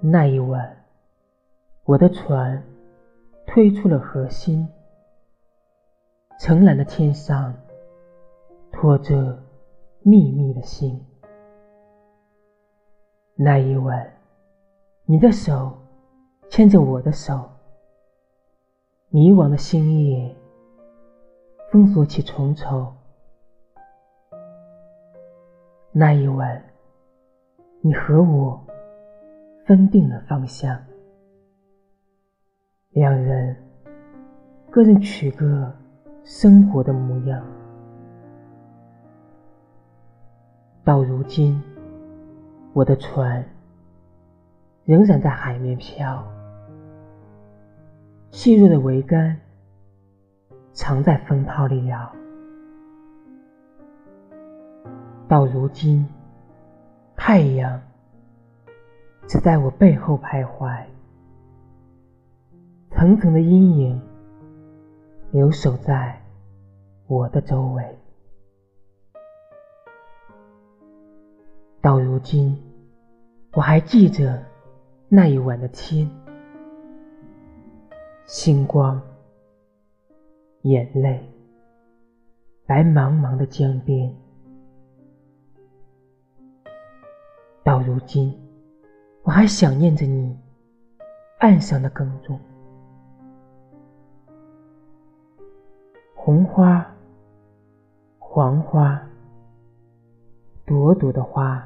那一晚，我的船推出了河心，澄蓝的天上托着密密的星。那一晚，你的手牵着我的手，迷惘的星夜封锁起重重。那一晚，你和我。分定了方向，两人各自取个生活的模样。到如今，我的船仍然在海面飘，细弱的桅杆藏在风涛里摇。到如今，太阳。只在我背后徘徊，层层的阴影留守在我的周围。到如今，我还记着那一晚的天，星光、眼泪、白茫茫的江边。到如今。我还想念着你岸上的耕种，红花、黄花，朵朵的花。